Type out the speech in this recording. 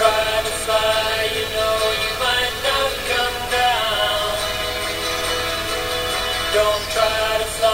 Don't try to fly.